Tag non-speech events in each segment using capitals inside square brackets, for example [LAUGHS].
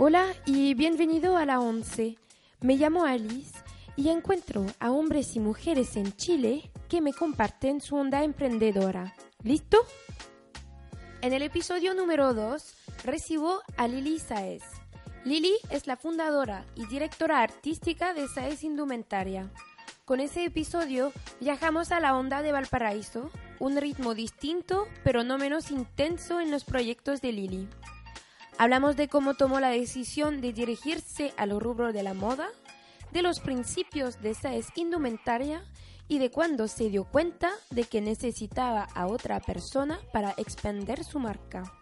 Hola y bienvenido a la 11. Me llamo Alice y encuentro a hombres y mujeres en Chile que me comparten su onda emprendedora. ¿Listo? En el episodio número 2 recibo a Lili Saez. Lili es la fundadora y directora artística de Saez Indumentaria. Con ese episodio viajamos a la onda de Valparaíso, un ritmo distinto pero no menos intenso en los proyectos de Lili. Hablamos de cómo tomó la decisión de dirigirse al rubro de la moda, de los principios de esa indumentaria y de cuándo se dio cuenta de que necesitaba a otra persona para expandir su marca.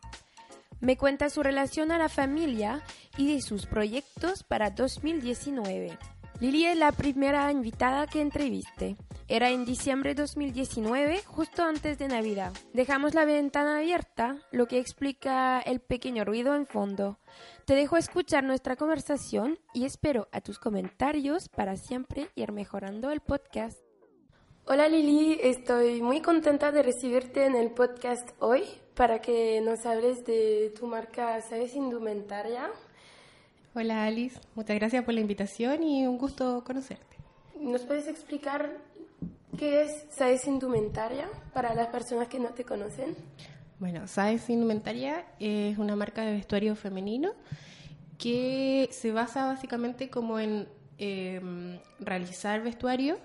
Me cuenta su relación a la familia y de sus proyectos para 2019. Lili es la primera invitada que entrevisté. Era en diciembre de 2019, justo antes de Navidad. Dejamos la ventana abierta, lo que explica el pequeño ruido en fondo. Te dejo escuchar nuestra conversación y espero a tus comentarios para siempre ir mejorando el podcast. Hola Lili, estoy muy contenta de recibirte en el podcast hoy para que nos hables de tu marca Sabes Indumentaria Hola Alice, muchas gracias por la invitación y un gusto conocerte. ¿Nos puedes explicar qué es Saez Indumentaria para las personas que no te conocen? Bueno, Saez Indumentaria es una marca de vestuario femenino que se basa básicamente como en em, realizar vestuario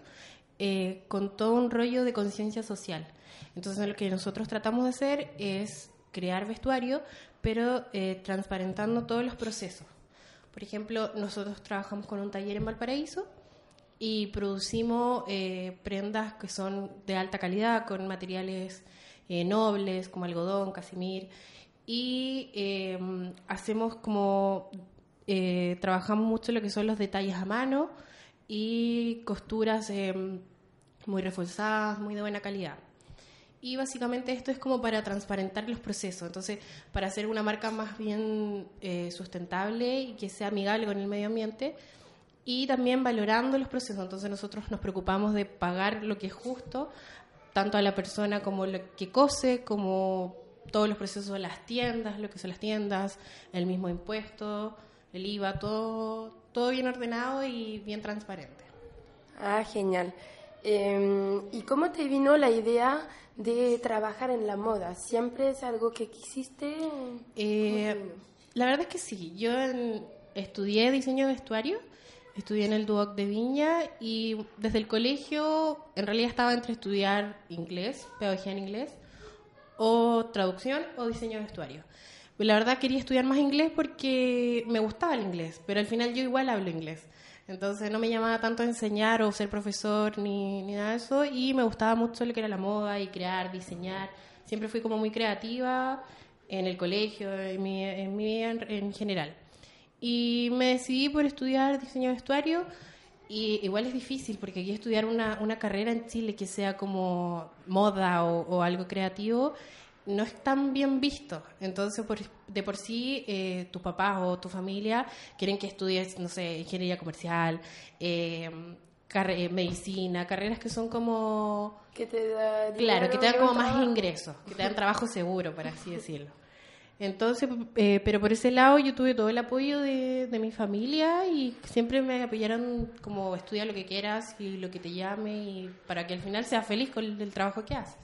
eh, con todo un rollo de conciencia social. Entonces lo que nosotros tratamos de hacer es crear vestuario, pero eh, transparentando todos los procesos. Por ejemplo, nosotros trabajamos con un taller en Valparaíso y producimos eh, prendas que son de alta calidad, con materiales eh, nobles como algodón, casimir, y em, hacemos como, eh, trabajamos mucho lo que son los detalles a mano y costuras em, muy reforzadas, muy de buena calidad y básicamente esto es como para transparentar los procesos, entonces para hacer una marca más bien eh, sustentable y que sea amigable con el medio ambiente y también valorando los procesos, entonces nosotros nos preocupamos de pagar lo que es justo, tanto a la persona como lo que cose, como todos los procesos de las tiendas, lo que son las tiendas, el mismo impuesto, el IVA, todo, todo bien ordenado y bien transparente. Ah, genial. Em, ¿Y cómo te vino la idea de trabajar en la moda? ¿Siempre es algo que quisiste? Eh, la verdad es que sí. Yo estudié diseño de vestuario, estudié en el Duoc de Viña y desde el colegio en realidad estaba entre estudiar inglés, pedagogía en inglés, o traducción o diseño de vestuario. La verdad quería estudiar más inglés porque me gustaba el inglés, pero al final yo igual hablo inglés. Entonces no me llamaba tanto a enseñar o ser profesor ni, nada de eso y me gustaba mucho lo que era la moda y crear, diseñar. Siempre fui como muy creativa en el colegio, en mi, en mi vida en, general. Y me decidí por estudiar diseño de vestuario y igual es difícil porque aquí estudiar una, una carrera en Chile que sea como moda o, o algo creativo no es tan bien visto. Entonces, de por sí, eh, tus papás o tu familia quieren que estudies, no sé, ingeniería comercial, eh, medicina, carreras que son como... Que te da Claro, que te dan como más ingresos, que te dan trabajo seguro, por así [LAUGHS] decirlo. Entonces, eh, pero por ese lado yo tuve todo el apoyo de, de, mi familia y siempre me apoyaron como estudia lo que quieras y lo que te llame y para que al final seas feliz con el trabajo que haces.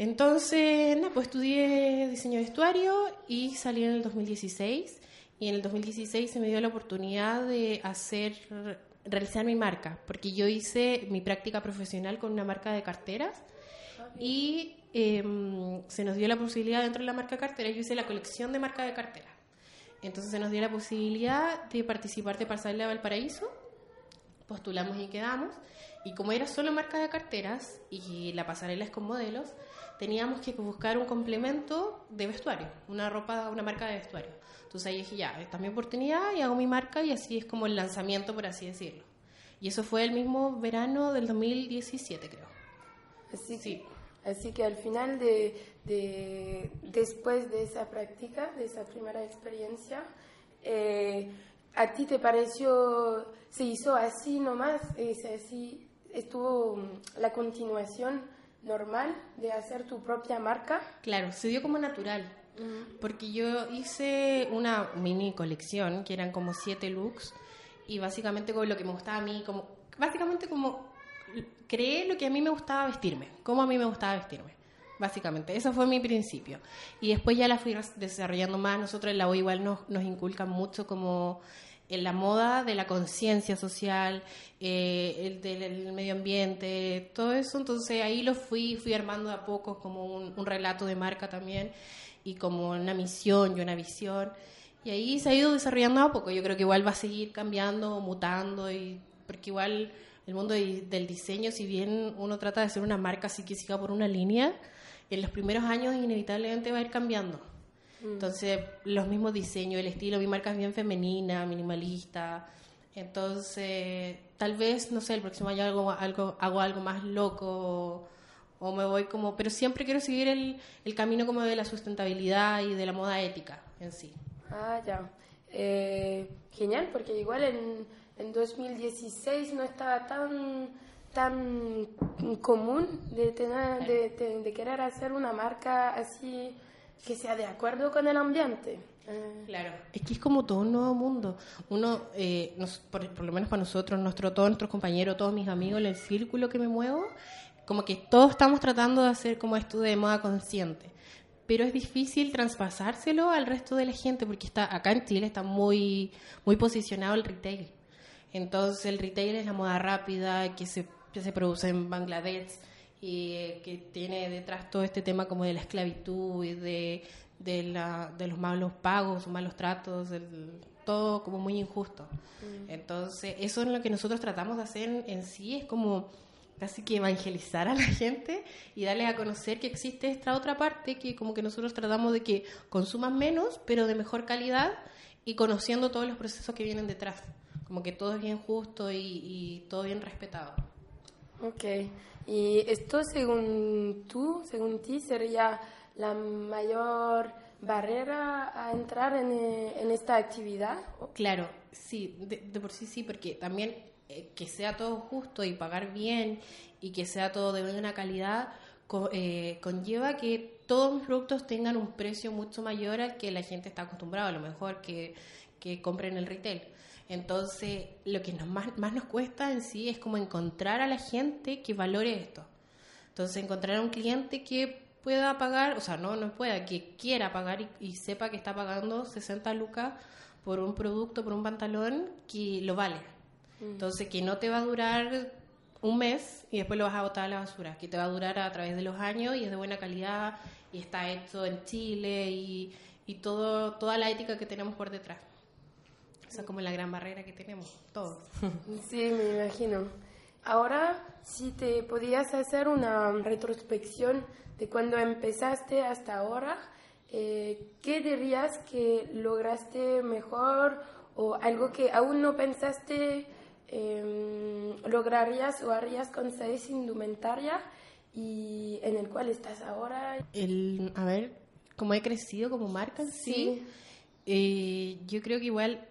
Entonces, nada, pues estudié diseño de vestuario y salí en el 2016. Y en el 2016 se me dio la oportunidad de hacer, realizar mi marca, porque yo hice mi práctica profesional con una marca de carteras y em, se nos dio la posibilidad dentro de la marca cartera, yo hice la colección de marca de cartera. Entonces se nos dio la posibilidad de participar de Pasarela de Valparaíso, postulamos y quedamos. Y como era solo marca de carteras y la pasarela es con modelos, teníamos que buscar un complemento de vestuario, una ropa, una marca de vestuario. Entonces ahí dije, ya, esta es mi oportunidad y hago mi marca y así es como el lanzamiento, por así decirlo. Y eso fue el mismo verano del 2017, creo. Así, sí. así que al final de, después de esa práctica, de esa primera experiencia, eh, ¿a ti te pareció, se hizo así nomás? ¿Es así, estuvo mm, la continuación? Normal de hacer tu propia marca? Claro, se dio como natural. Porque yo hice una mini colección, que eran como siete looks, y básicamente con lo que me gustaba a mí, como, básicamente como creé lo que a mí me gustaba vestirme, cómo a mí me gustaba vestirme. Básicamente, eso fue mi principio. Y después ya la fui desarrollando más. Nosotros en la O igual nos, nos inculcan mucho como en la moda de la conciencia social, eh, el del medio ambiente, todo eso. Entonces ahí lo fui, fui armando a poco como un, relato de marca también y como una misión y una visión. Y ahí se ha ido desarrollando a poco. Yo creo que igual va a seguir cambiando, mutando, y porque igual el mundo del diseño, si bien uno trata de hacer una marca así que siga por una línea, en los primeros años inevitablemente va a ir cambiando. Mm. Entonces, los mismos diseños, el estilo, mi marca es bien femenina, minimalista. Entonces, tal vez, no sé, el próximo año hago algo, hago algo más loco o, me voy como... Pero siempre quiero seguir el, el, camino como de la sustentabilidad y de la moda ética en sí. Ah, ya. Eh, genial, porque igual en, en 2016 no estaba tan tan común de, tener, de, de, querer hacer una marca así que sea de acuerdo con el ambiente. Eh, claro, es que es como todo un nuevo mundo. Uno, eh, por, lo menos para nosotros, nuestro, todos nuestros compañeros, todos mis amigos, el círculo que me muevo, como que todos estamos tratando de hacer como esto de moda consciente. Pero es difícil traspasárselo al resto de la gente porque está acá en Chile está muy, muy posicionado el retail. Entonces el retail es la moda rápida que se que se produce en Bangladesh eh, que tiene detrás todo este tema como de la esclavitud y de, de, la, de los malos pagos malos tratos, todo como muy injusto. Mm. Entonces, eso es lo que nosotros tratamos de hacer en, sí, es como casi que evangelizar a la [LAUGHS] gente y darles a conocer que existe esta otra parte que como que nosotros tratamos de que consuman menos, pero de mejor calidad y conociendo todos los procesos que vienen detrás. Como que todo es bien justo y, y todo bien respetado. Ok, y esto según tú, según ti, sería la mayor barrera a entrar en, en esta actividad? Claro, sí, de, por sí sí, porque también eh, que sea todo justo y pagar bien y que sea todo de buena calidad eh, conlleva que todos los productos tengan un precio mucho mayor al que la gente está acostumbrada, a lo mejor que, que compren el retail. Entonces, lo que nos más, más nos cuesta en sí es como encontrar a la gente que valore esto. Entonces, encontrar a un cliente que pueda pagar, o sea, no, no pueda, que quiera pagar y, sepa que está pagando 60 lucas por un producto, por un pantalón que lo vale. Mm. Entonces, que no te va a durar un mes y después lo vas a botar a la basura, que te va a durar a través de los años y es de buena calidad y está hecho en Chile y, y todo, toda la ética que tenemos por detrás. Esa es como la gran barrera que tenemos todos. Sí, me imagino. Ahora, si te podías hacer una retrospección de cuando empezaste hasta ahora, eh, ¿qué dirías que lograste mejor o algo que aún no pensaste em, lograrías o harías con esa Indumentaria y en el cual estás ahora? El, a ver, cómo he crecido como marca, sí. Eh, yo creo que igual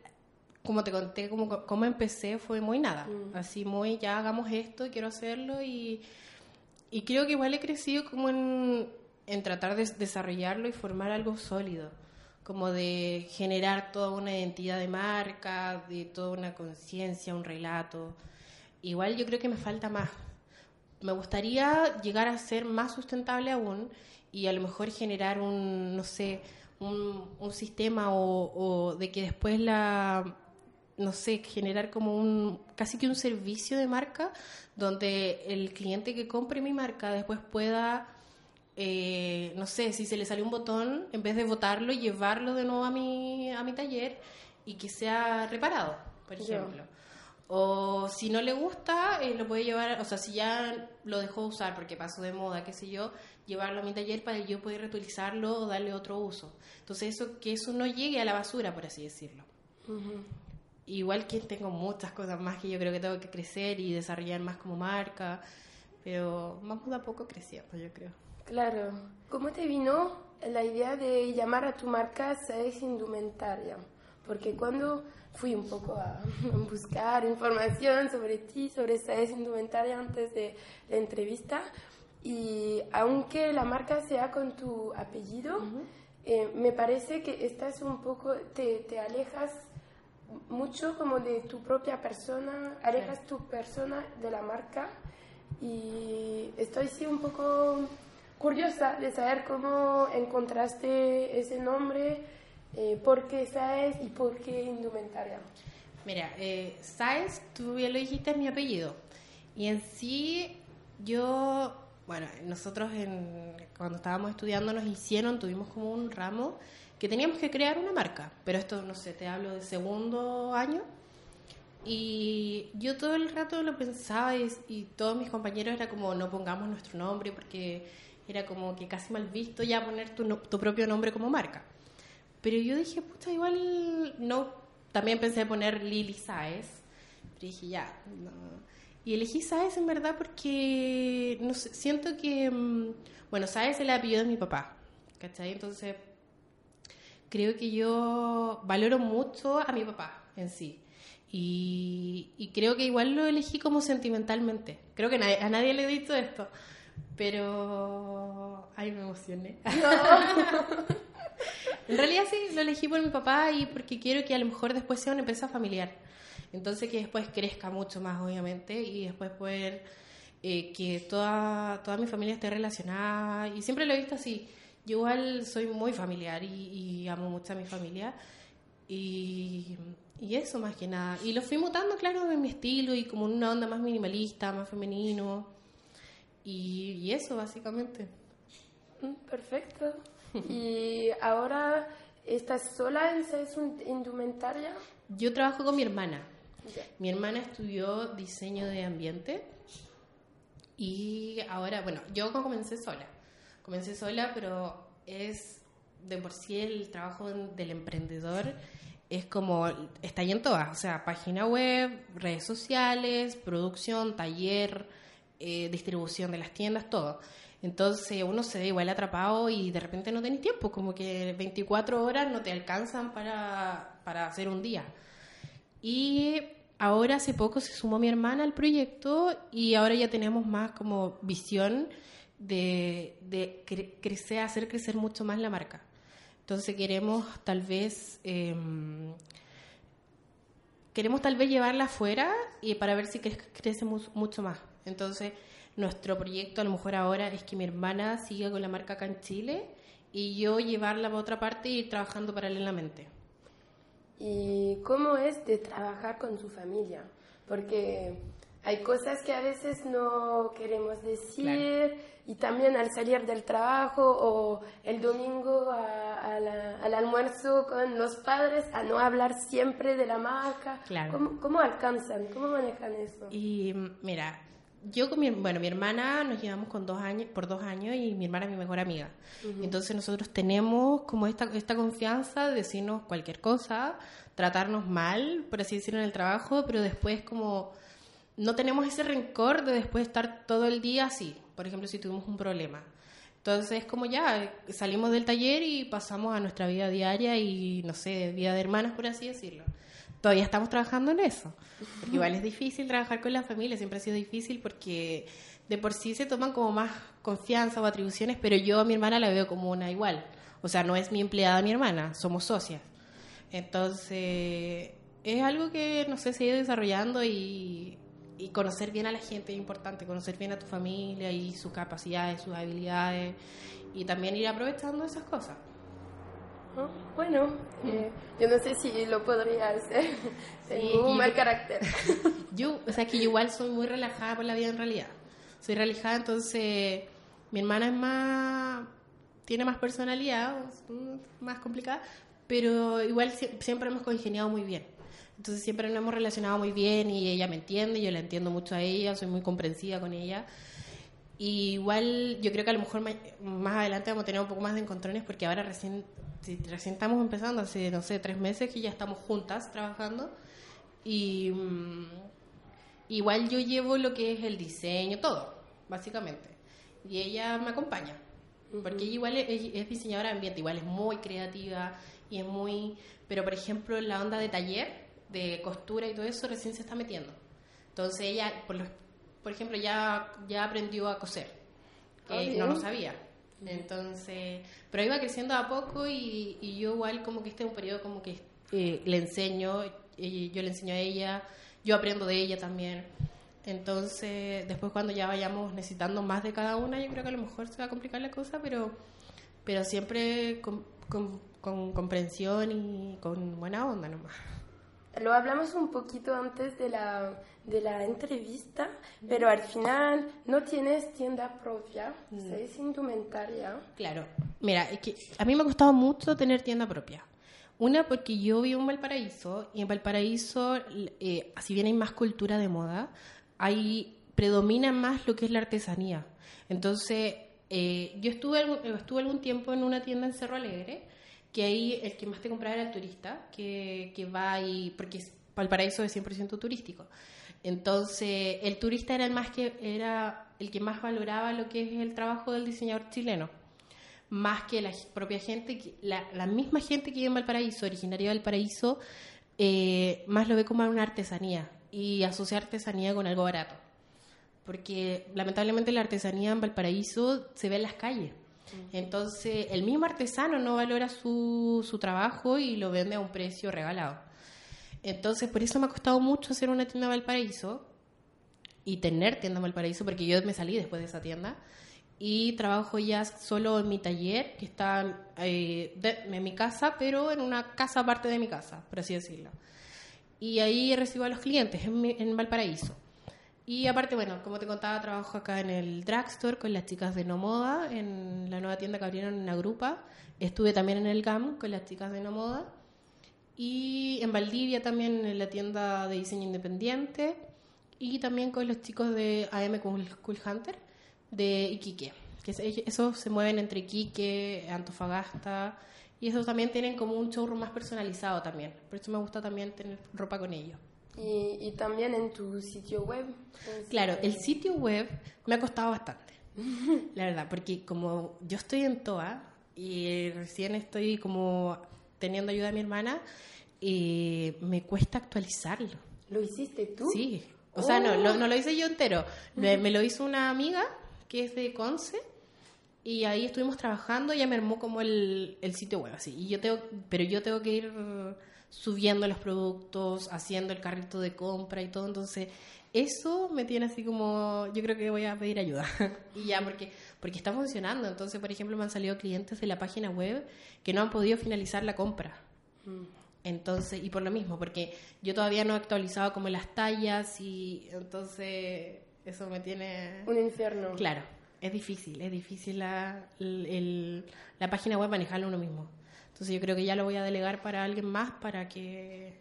como te conté, como, como empecé, fue muy nada. Mm. Así muy, ya hagamos esto, quiero hacerlo y, y creo que igual he crecido como en, en tratar de desarrollarlo y formar algo sólido, como de generar toda una identidad de marca, de toda una conciencia, un relato. Igual yo creo que me falta más. Me gustaría llegar a ser más sustentable aún y a lo mejor generar un, no sé, un, un sistema o, o de que después la no sé, generar como un, casi que un servicio de marca donde el cliente que compre mi marca después pueda, eh, no sé, si se le sale un botón, en vez de botarlo, llevarlo de nuevo a mi, a mi taller y que sea reparado, por ejemplo. O si no le gusta, eh, lo puede llevar, o sea, si ya lo dejó usar porque pasó de moda, qué sé yo, llevarlo a mi taller para yo poder reutilizarlo o darle otro uso. Entonces, eso que eso no llegue a la basura, por así decirlo. Igual que tengo muchas cosas más que yo creo que tengo que crecer y desarrollar más como marca, pero vamos de a poco creciendo, yo creo. Claro. ¿Cómo te vino la idea de llamar a tu marca Seis Indumentaria? Porque cuando fui un poco a [LAUGHS] buscar información sobre ti, sobre Seis Indumentaria antes de la entrevista, y aunque la marca sea con tu apellido, eh, me parece que estás un poco, te, te, alejas mucho como de tu propia persona, alejas tu persona de la marca y estoy sí un poco curiosa de saber cómo encontraste ese nombre, eh, por qué Saez y por qué indumentaria. Mira, eh, Saez, tú bien lo dijiste, es mi apellido. Y en sí, yo, bueno, nosotros en, cuando estábamos estudiando nos hicieron, tuvimos como un ramo que teníamos que crear una marca. Pero esto, no sé, te hablo de segundo año. Y yo todo el rato lo pensaba y, y todos mis compañeros era como, no pongamos nuestro nombre porque era como que casi mal visto ya poner tu, tu propio nombre como marca. Pero yo dije, puta, igual no. También pensé poner Lily Saez. Pero dije, ya, no. Y elegí Saez en verdad porque no sé, siento que. Mm, bueno, Saez es el apellido de mi papá. ¿Cachai? Entonces, creo que yo valoro mucho a mi papá en sí. Y, y creo que igual lo elegí como sentimentalmente. Creo que a nadie le he dicho esto. Pero. Ay, me emocioné. [LAUGHS] en realidad sí, lo elegí por mi papá y porque quiero que a lo mejor después sea una empresa familiar. Entonces que después crezca mucho más, obviamente, y después poder eh, que toda, toda mi familia esté relacionada. Y siempre lo he visto así. Yo igual soy muy familiar y, amo mucho a mi familia. Y, y, eso más que nada. Y lo fui mutando, claro, en mi estilo y como una onda más minimalista, más femenino. Y, eso, básicamente. Mm, perfecto. ¿Y ahora estás sola en indumentaria? Yo trabajo con mi hermana. Mi hermana estudió diseño de ambiente y ahora, bueno, yo comencé sola. Comencé sola, pero es de por sí el trabajo del emprendedor es como está ahí en todas, o sea, página web, redes sociales, producción, taller, eh, distribución de las tiendas, todo. Entonces uno se ve igual atrapado y de repente no tenés tiempo, como que 24 horas no te alcanzan para, para hacer un día. Y ahora hace poco se sumó mi hermana al proyecto y ahora ya tenemos más como visión de, de crecer, hacer crecer mucho más la marca. Entonces queremos tal vez... Em, queremos tal vez llevarla afuera y para ver si crece mucho más. Entonces, nuestro proyecto a lo mejor ahora es que mi hermana siga con la marca acá en Chile y yo llevarla a otra parte y ir trabajando paralelamente. ¿Y cómo es de trabajar con su familia? Porque hay cosas que a veces no queremos decir y también al salir del trabajo o el domingo al almuerzo con los padres a no hablar siempre de la marca. ¿Cómo, ¿Cómo, alcanzan? ¿Cómo manejan eso? Y mira, yo con mi, bueno, mi hermana nos llevamos con dos años, por dos años y mi hermana es mi mejor amiga. Entonces nosotros tenemos como esta, esta confianza de decirnos cualquier cosa, tratarnos mal, por así decirlo, en el trabajo, pero después como no tenemos ese rencor de después estar todo el día así, por ejemplo, si tuvimos un problema. Entonces, como ya salimos del taller y pasamos a nuestra vida diaria y, no sé, vida de hermanas, por así decirlo todavía estamos trabajando en eso. Igual es difícil trabajar con la familia, siempre ha sido difícil porque de por sí se toman como más confianza o atribuciones, pero yo a mi hermana la veo como una igual. O sea, no es mi empleada mi hermana, somos socias. Entonces, es algo que, no sé, se ha ido desarrollando y, y conocer bien a la gente es importante, conocer bien a tu familia y sus capacidades, sus habilidades y también ir aprovechando esas cosas. Bueno, eh, yo no sé si lo podría hacer. [LAUGHS] Tengo un mal carácter. [LAUGHS] Yo, o sea, que yo igual soy muy relajada por la vida en realidad. Soy relajada, entonces mi hermana es más. tiene más personalidad, más complicada, pero igual siempre hemos congeniado muy bien. Entonces siempre nos hemos relacionado muy bien y ella me entiende, yo la entiendo mucho a ella, soy muy comprensiva con ella. Y igual yo creo que a lo mejor más adelante vamos a tener un poco más de encontrones porque ahora recién recién estamos empezando, hace, no sé, tres meses que ya estamos juntas trabajando. Y mm, igual yo llevo lo que es el diseño, todo, básicamente. Y ella me acompaña. Porque ella igual es, diseñadora de ambiente, igual es muy creativa y es muy... Pero, por ejemplo, en la onda de taller, de costura y todo eso, recién se está metiendo. Entonces ella, por, por ejemplo, ya, ya aprendió a coser, que ah, no lo sabía. Entonces, pero iba creciendo a poco y, y yo igual como que este es un periodo como que eh, le enseño, y yo le enseño a ella, yo aprendo de ella también. Entonces, después cuando ya vayamos necesitando más de cada una, yo creo que a lo mejor se va a complicar la cosa, pero, pero siempre con, con, con comprensión y con buena onda nomás. Lo hablamos un poquito antes de la, de la entrevista, pero al final no tienes tienda propia, Mm. es indumentaria. Claro, mira, es que a mí me ha costado mucho tener tienda propia. Una, porque yo vivo en Valparaíso y en Valparaíso, eh, si bien hay más cultura de moda, hay, predomina más lo que es la artesanía. Entonces, eh, yo estuve, estuve algún tiempo en una tienda en Cerro Alegre, que ahí el que más te compraba era el turista, que, que va y, porque Valparaíso es 100% turístico. Entonces, el turista era el, más que, era el que más valoraba lo que es el trabajo del diseñador chileno más que la propia gente, la, la misma gente que vive en Valparaíso, originaria de Valparaíso, eh, más lo ve como una artesanía y asocia artesanía con algo barato. Porque lamentablemente la artesanía en Valparaíso se ve en las calles. Entonces el mismo artesano no valora su, su trabajo y lo vende a un precio regalado. Entonces por eso me ha costado mucho hacer una tienda en Valparaíso y tener tienda en Valparaíso, porque yo me salí después de esa tienda y trabajo ya solo en mi taller, que está eh, de- en mi casa, pero en una casa aparte de mi casa, por así decirlo. Y ahí recibo a los clientes en, en Valparaíso. Y aparte, bueno, como te contaba, trabajo acá en el drugstore con las chicas de No Moda, en la nueva tienda que abrieron en la grupa. Estuve también en el GAM con las chicas de No Moda. Y en Valdivia también en la tienda de diseño independiente. Y también con los chicos de AM Cool, Hunter de Iquique. Que es- esos se mueven entre Iquique, Antofagasta. Y esos también tienen como un showroom más personalizado también. Por eso me gusta también tener ropa con ellos. Y, y también en tu sitio web. Claro, el sitio web me ha costado bastante, la verdad, porque como yo estoy en TOA y recién estoy como teniendo ayuda de mi hermana, eh, me cuesta actualizarlo. ¿Lo hiciste tú? Sí, o sea, no, Oh. lo- no lo hice yo entero, me, me lo hizo una amiga que es de Conce y ahí estuvimos trabajando y ella me armó como el, el sitio web, así, y yo tengo, pero yo tengo que ir subiendo los productos, haciendo el carrito de compra y todo, entonces eso me tiene así como, yo creo que voy a pedir ayuda, [LAUGHS] y ya, porque, porque está funcionando, entonces, por ejemplo, me han salido clientes de la página web que no han podido finalizar la compra. Entonces, y por lo mismo, porque yo todavía no he actualizado como las tallas y entonces eso me tiene... Un infierno. Claro, es difícil, es difícil la, el- el- la página web manejarla uno mismo. Entonces yo creo que ya lo voy a delegar para alguien más para que,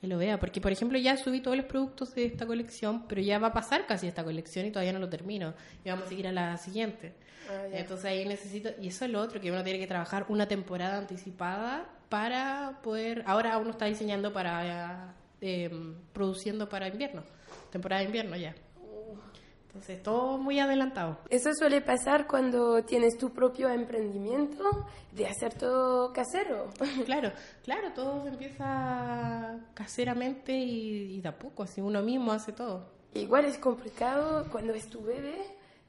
que lo vea. Porque, por ejemplo, ya subí todos los productos de esta colección, pero ya va a pasar casi esta colección y todavía no lo termino. Y vamos a seguir a la siguiente. Ah. Entonces ahí necesito, y eso es lo otro, que uno tiene que trabajar una temporada anticipada para poder, ahora uno está diseñando para, eh, produciendo para invierno, temporada de invierno ya. Entonces todo muy adelantado. Eso suele pasar cuando tienes tu propio emprendimiento de hacer todo casero. [LAUGHS] Claro, claro, todo se empieza caseramente y, y de a poco, así uno mismo hace todo. Igual es complicado cuando es tu bebé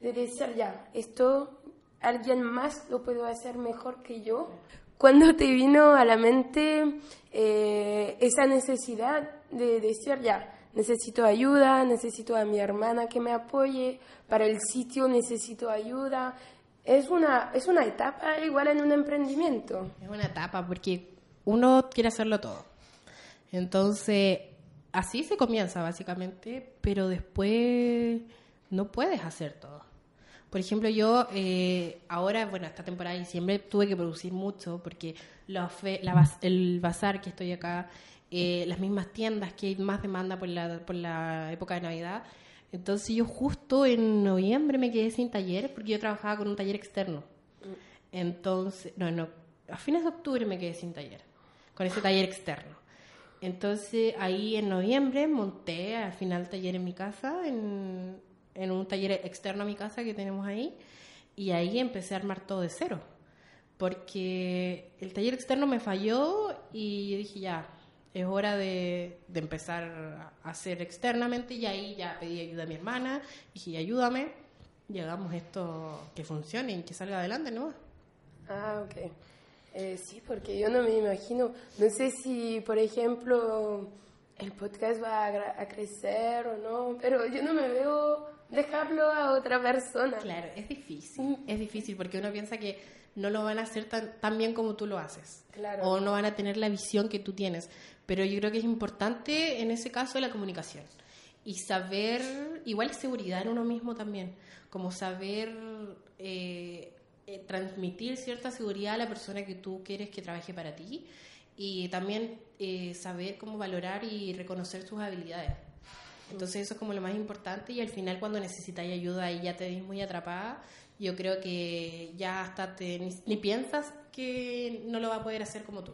de decir ya, esto alguien más lo puede hacer mejor que yo. Cuando te vino a la mente eh, esa necesidad de decir ya, necesito ayuda, necesito a mi hermana que me apoye, para el sitio necesito ayuda. Es una, es una etapa igual en un emprendimiento. Es una etapa porque uno quiere hacerlo todo. Entonces, así se comienza básicamente, pero después no puedes hacer todo. Por ejemplo, yo eh, ahora, bueno, esta temporada de diciembre tuve que producir mucho porque la fe- la el bazar que estoy acá, eh, las mismas tiendas que hay más demanda por la, por la época de Navidad. Entonces yo justo en noviembre me quedé sin taller porque yo trabajaba con un taller externo. Entonces, no, no, a fines de octubre me quedé sin taller, con ese taller externo. Entonces ahí en noviembre monté al final taller en mi casa, en, en un taller externo a mi casa que tenemos ahí, y ahí empecé a armar todo de cero, porque el taller externo me falló y yo dije ya, es hora de, de empezar a hacer externamente y ahí ya pedí ayuda a mi hermana, dije ayúdame, llegamos esto que funcione y que salga adelante, ¿no? Ah, ok. Eh, sí, porque yo no me imagino, no sé si, por ejemplo, el podcast va a, a crecer o no, pero yo no me veo dejarlo a otra persona. Claro, es difícil, es difícil porque uno piensa que no lo van a hacer tan, tan bien como tú lo haces. Claro. O no van a tener la visión que tú tienes. Pero yo creo que es importante en ese caso la comunicación. Y saber, igual seguridad en uno mismo también, como saber eh, eh, transmitir cierta seguridad a la persona que tú quieres que trabaje para ti y también eh, saber cómo valorar y reconocer sus habilidades. Entonces eso es como lo más importante y al final cuando necesitáis ayuda y ya te ves muy atrapada, yo creo que ya hasta te, ni, piensas que no lo va a poder hacer como tú,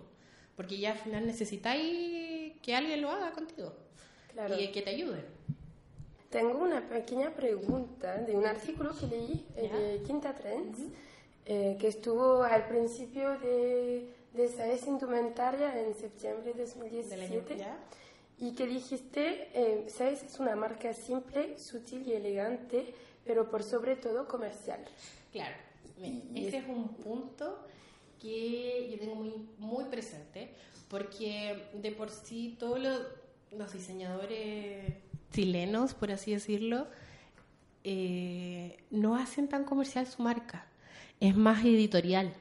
porque ya al final necesitáis que alguien lo haga contigo y que te ayude. Tengo una pequeña pregunta de un artículo que leí eh, de Quinta Trends, eh, que estuvo al principio de, de SAES Indumentaria en septiembre de 2017. Y que dijiste, eh, es una marca simple, sutil y elegante, pero por sobre todo comercial. Claro, ese es un punto que yo tengo muy, presente, porque de por sí todos los, diseñadores chilenos, por así decirlo, eh, no hacen tan comercial su marca, es más editorial.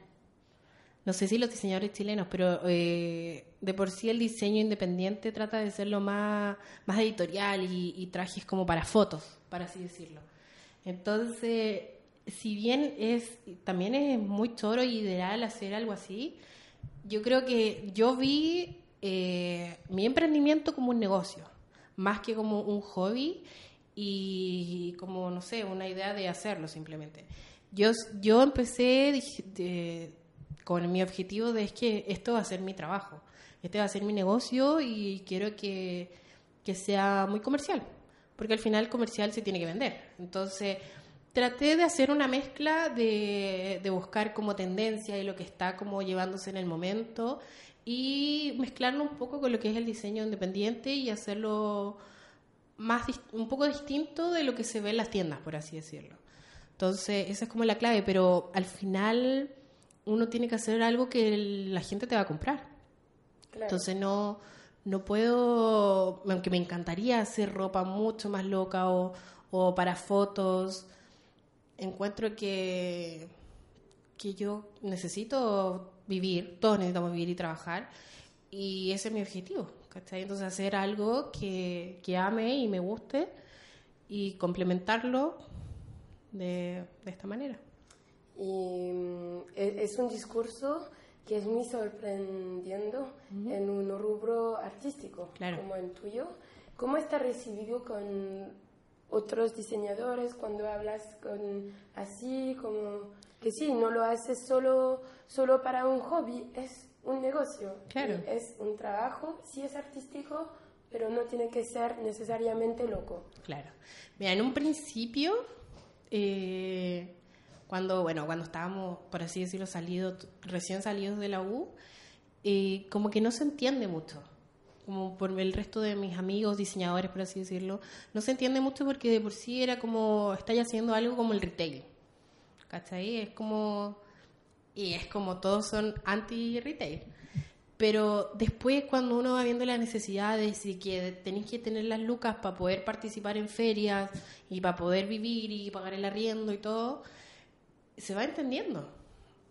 No sé si los diseñadores chilenos, pero eh, de por sí el diseño independiente trata de ser lo más, más editorial y, y trajes como para fotos, para así decirlo. Entonces, si bien es también es muy choro y ideal hacer algo así, yo creo que yo vi eh, mi emprendimiento como un negocio, más que como un hobby y como, no sé, una idea de hacerlo simplemente. Yo, yo empecé con mi objetivo de es que esto va a ser mi trabajo, este va a ser mi negocio y quiero que, que sea muy comercial porque al final comercial se tiene que vender. Entonces, traté de hacer una mezcla de, de, buscar como tendencia y lo que está como llevándose en el momento y mezclarlo un poco con lo que es el diseño independiente y hacerlo más un poco distinto de lo que se ve en las tiendas, por así decirlo. Entonces, esa es como la clave, pero al final uno tiene que hacer algo que la gente te va a comprar. Entonces, no no puedo, aunque me encantaría hacer ropa mucho más loca o, para fotos, encuentro que, que yo necesito vivir, todos necesitamos vivir y trabajar, y ese es mi objetivo, ¿cachai? Entonces hacer algo que, que ame y me guste y complementarlo de, de esta manera. Y mm, e, es un discurso que es muy sorprendiendo en un rubro artístico como el tuyo. ¿Cómo está recibido con otros diseñadores cuando hablas con así como que sí, no lo haces solo, solo para un hobby, es un negocio, claro. es un trabajo, sí es artístico, pero no tiene que ser necesariamente loco. Claro. Mira, en un principio eh, cuando, bueno, cuando estábamos, por así decirlo, salidos, recién salidos de la U, eh, como que no se entiende mucho. Como por el resto de mis amigos, diseñadores, por así decirlo, no se entiende mucho porque de por sí era como, estáis haciendo algo como el retail. ¿Cachai? Es como, y es como todos son anti-retail. Pero después cuando uno va viendo las necesidades y que tenéis que tener las lucas para poder participar en ferias y para poder vivir y pagar el arriendo y todo, se va entendiendo.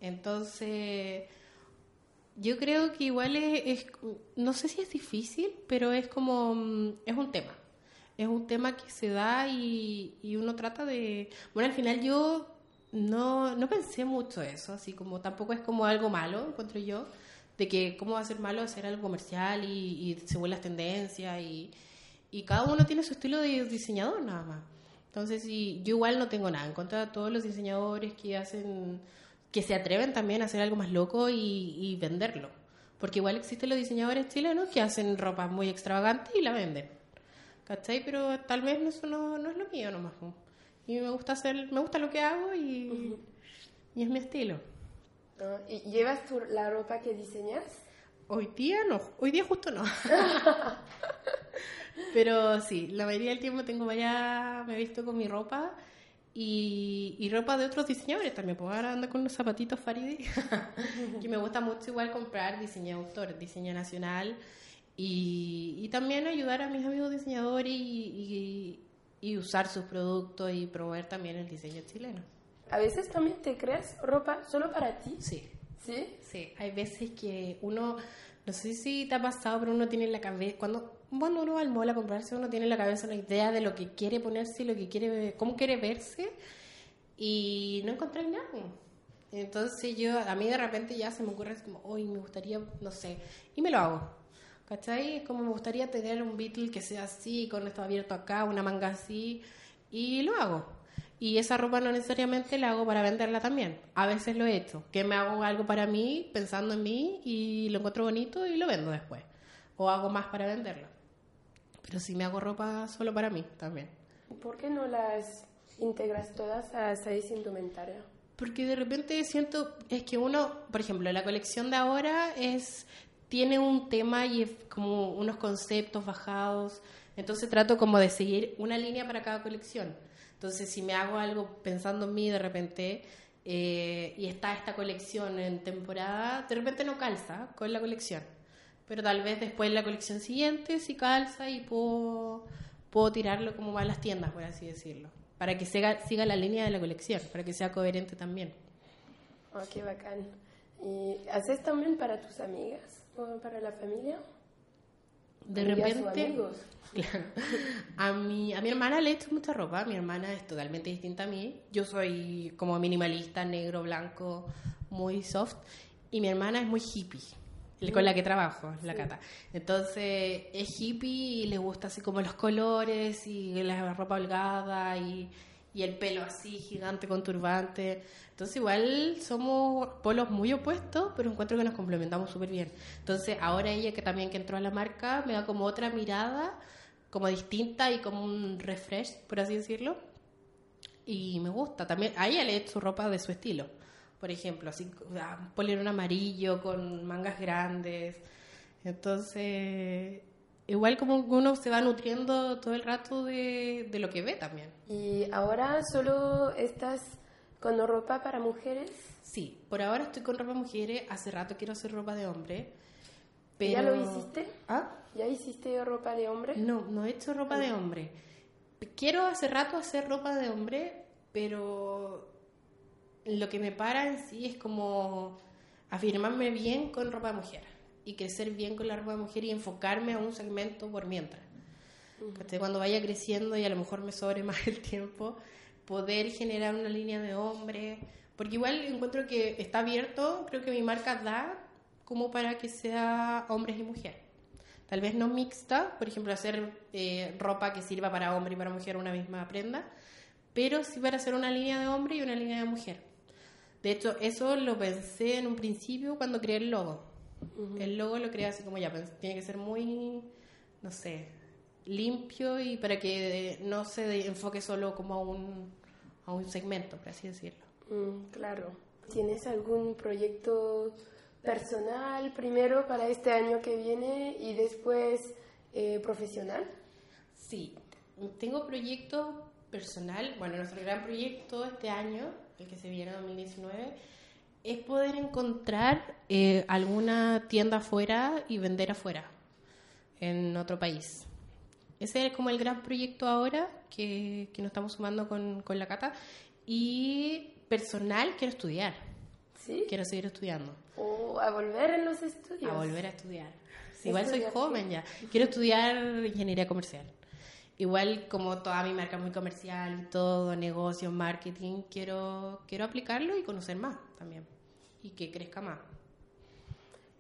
Entonces, yo creo que igual es, no sé si es difícil, pero es como, mm, es un tema. Es un tema que se da y, y uno trata de... Bueno, al final yo no, no pensé mucho eso, así como tampoco es como algo malo, encuentro yo, de que cómo va a ser malo hacer algo comercial y, y según las tendencias y, y cada uno tiene su estilo de diseñador nada más. Entonces, sí, yo igual no tengo nada en contra de todos los diseñadores que hacen, que se atreven también a hacer algo más loco y, venderlo. Porque igual existen los diseñadores chilenos que hacen ropa muy extravagante y la venden. ¿Cachai? Pero tal vez eso no, no es lo mío nomás. Y me gusta hacer, me gusta lo que hago y, y es mi estilo. Ah, ¿Y llevas tú la ropa que diseñas? Hoy día no, hoy día justo no. [LAUGHS] [LAUGHS] Pero sí, la mayoría del tiempo tengo vaya, me he visto con mi ropa y, y ropa de otros diseñadores también. Pues ahora ando con unos zapatitos Faridi, [LAUGHS] que me gusta mucho igual comprar diseño autor, diseño nacional. Y, y también ayudar a mis amigos diseñadores y, y, y usar sus productos y promover también el diseño chileno. ¿A veces también te creas ropa solo para ti? Sí, ¿Sí? sí. Hay veces que uno, no sé si te ha pasado, pero uno tiene en la cabeza, cuando, cuando uno va al mall a comprarse, uno tiene en la cabeza una idea de lo que quiere ponerse y lo que quiere, cómo quiere verse y no encontré nada. Entonces yo, a mí de repente ya se me ocurre como, hoy me gustaría, no sé, y me lo hago. ¿Cachai? Es como me gustaría tener un Beatle que sea así, con esto abierto acá, una manga así, y lo hago. Y esa ropa no necesariamente la hago para venderla también. A veces lo he hecho, que me hago algo para mí, pensando en mí, y lo encuentro bonito y lo vendo después. O hago más para venderlo. Pero sí me hago ropa solo para mí también. ¿Por qué no las integras todas a esa indumentaria? Porque de repente siento, es que uno, por ejemplo, la colección de ahora es tiene un tema y es como unos conceptos bajados. Entonces trato como de seguir una línea para cada colección. Entonces si me hago algo pensando en mí de repente eh, y está esta colección en temporada, de repente no calza con la colección. Pero tal vez después en la colección siguiente sí calza y puedo, puedo tirarlo como va a las tiendas, por así decirlo. Para que siga, siga la línea de la colección, para que sea coherente también. Oh, qué bacán. ¿Y haces también para tus amigas o para la familia? De Amigas repente. Claro. A mi, a mi hermana le he hecho mucha ropa. Mi hermana es totalmente distinta a mí. Yo soy como minimalista, negro, blanco, muy soft. Y mi hermana es muy hippie, con la que trabajo, la Cata. Entonces es hippie y le gusta así como los colores y la ropa holgada y, y el pelo así gigante con turbante. Entonces igual somos polos muy opuestos, pero encuentro que nos complementamos súper bien. Entonces ahora ella que también que entró a la marca me da como otra mirada, como distinta y como un refresh, por así decirlo. Y me gusta. También a ella le he hecho ropa de su estilo. Por ejemplo, así un polerón amarillo con mangas grandes. Entonces, igual como uno se va nutriendo todo el rato de, de lo que ve también. ¿Y ahora solo estás con ropa para mujeres? Sí, por ahora estoy con ropa mujeres. Hace rato quiero hacer ropa de hombre. Pero... ¿Ya lo hiciste? ¿Ah? ¿Ya hiciste ropa de hombre? No, no he hecho ropa de hombre. Quiero hace rato hacer ropa de hombre, pero lo que me para en sí es como afirmarme bien con ropa de mujer y crecer bien con la ropa de mujer y enfocarme a un segmento por mientras. ¿Cachai? Cuando vaya creciendo y a lo mejor me sobre [LAUGHS] más el tiempo, poder generar una línea de hombre, porque igual encuentro que está abierto, creo que mi marca da como para que sea hombres y mujeres. Tal vez no mixta, por ejemplo, hacer eh, ropa que sirva para hombre y para mujer una misma prenda, pero sí para hacer una línea de hombre y una línea de mujer. De hecho, eso lo pensé en un principio cuando creé el logo. El logo lo creé así como ya, pens- tiene que ser muy, no sé, limpio y para que no se enfoque solo como a un, a un segmento, por así decirlo. Mm, claro. ¿Tienes algún proyecto personal primero para este año que viene y después eh, profesional? Sí, tengo proyecto personal. Bueno, nuestro gran proyecto este año, el que se viene en 2019, es poder encontrar eh, alguna tienda afuera y vender afuera, en otro país. Ese es como el gran proyecto ahora que, que nos estamos sumando con, con la Cata. Y personal, quiero estudiar. ¿Sí? Quiero seguir estudiando. ¿O a volver en los estudios? A volver a estudiar. Sí, [LAUGHS] igual soy ¿Estudiar joven ya. Quiero estudiar ingeniería comercial. Igual como toda mi marca muy comercial y todo, negocios, marketing, quiero, quiero aplicarlo y conocer más también. Y que crezca más.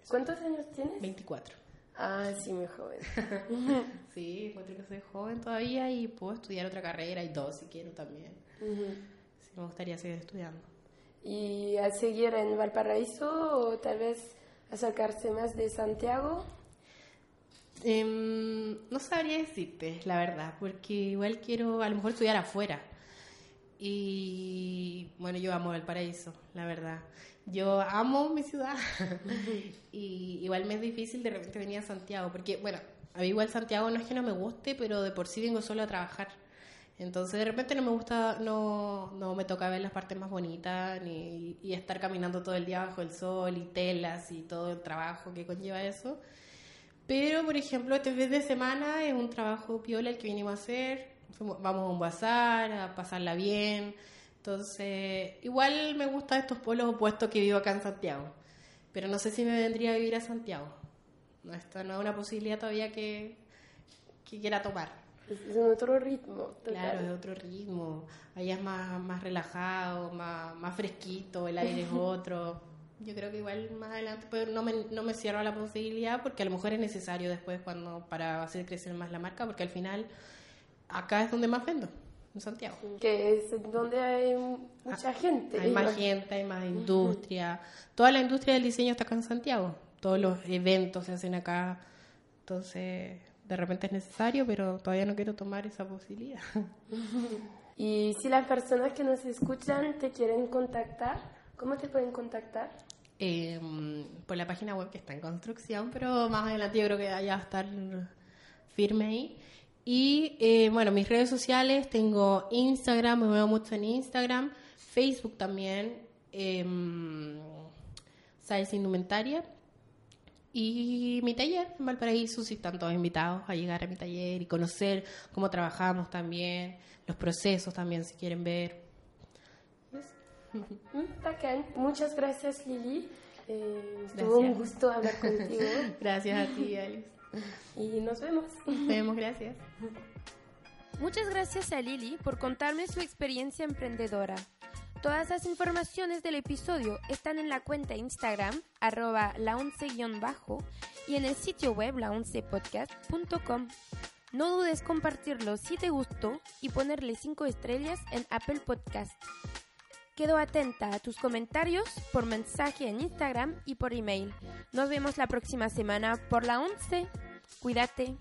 ¿Cuántos años tienes? 24. Ah, sí, muy joven. [LAUGHS] Sí, encuentro que soy joven todavía y puedo estudiar otra carrera y dos si quiero también. Ujú. Sí, me gustaría seguir estudiando. ¿Y a seguir en Valparaíso o tal vez acercarse más de Santiago? Em, no sabría decirte, la verdad, porque igual quiero a lo mejor estudiar afuera. Y bueno, yo amo el paraíso, la verdad. Yo amo mi ciudad. [LAUGHS] y igual me es difícil de repente venir a Santiago, porque bueno, a mí igual Santiago no es que no me guste, pero de por sí vengo solo a trabajar. Entonces de repente no me gusta, no, no me toca ver las partes más bonitas ni, y estar caminando todo el día bajo el sol y telas y todo el trabajo que conlleva eso. Pero, por ejemplo, este fin de semana es un trabajo piola el que vinimos a hacer. Vamos a un bazar, a pasarla bien. Entonces, igual me gustan estos pueblos opuestos que vivo acá en Santiago. Pero no sé si me vendría a vivir a Santiago. No, esto no es una posibilidad todavía que, que quiera tomar. Es otro ritmo. Claro, es otro ritmo. Allá es más, más relajado, más, más fresquito, el aire es [LAUGHS] otro. Yo creo que igual más adelante pues, no, me, no me cierro a la posibilidad porque a lo mejor es necesario después cuando para hacer crecer más la marca porque al final acá es donde más vendo, en Santiago. Que es donde hay mucha ah, gente. Hay más gente, hay más industria. Toda la industria del diseño está acá en Santiago. Todos los eventos se hacen acá. Entonces de repente es necesario, pero todavía no quiero tomar esa posibilidad. [LAUGHS] y si las personas que nos escuchan te quieren contactar, ¿cómo te pueden contactar? Em, por la página web que está en construcción, pero más adelante yo creo que vaya a estar firme ahí. Y eh, bueno, mis redes sociales, tengo Instagram, me veo mucho en Instagram, Facebook también, eh, Indumentaria y mi taller en Valparaíso, si están todos invitados a llegar a mi taller y conocer cómo trabajamos también, los procesos también, si quieren ver. Muchas gracias, Lili. Eh, estuvo un gusto hablar contigo. [LAUGHS] gracias a ti, Alice. Y nos vemos. Nos vemos, gracias. Muchas gracias a Lili por contarme su experiencia emprendedora. Todas las informaciones del episodio están en la cuenta Instagram, arroba la bajo y en el sitio web laoncepodcast.com. No dudes compartirlo si te gustó y ponerle 5 estrellas en Apple Podcast. Quedo atenta a tus comentarios por mensaje en Instagram y por email. Nos vemos la próxima semana por la 11. Cuídate.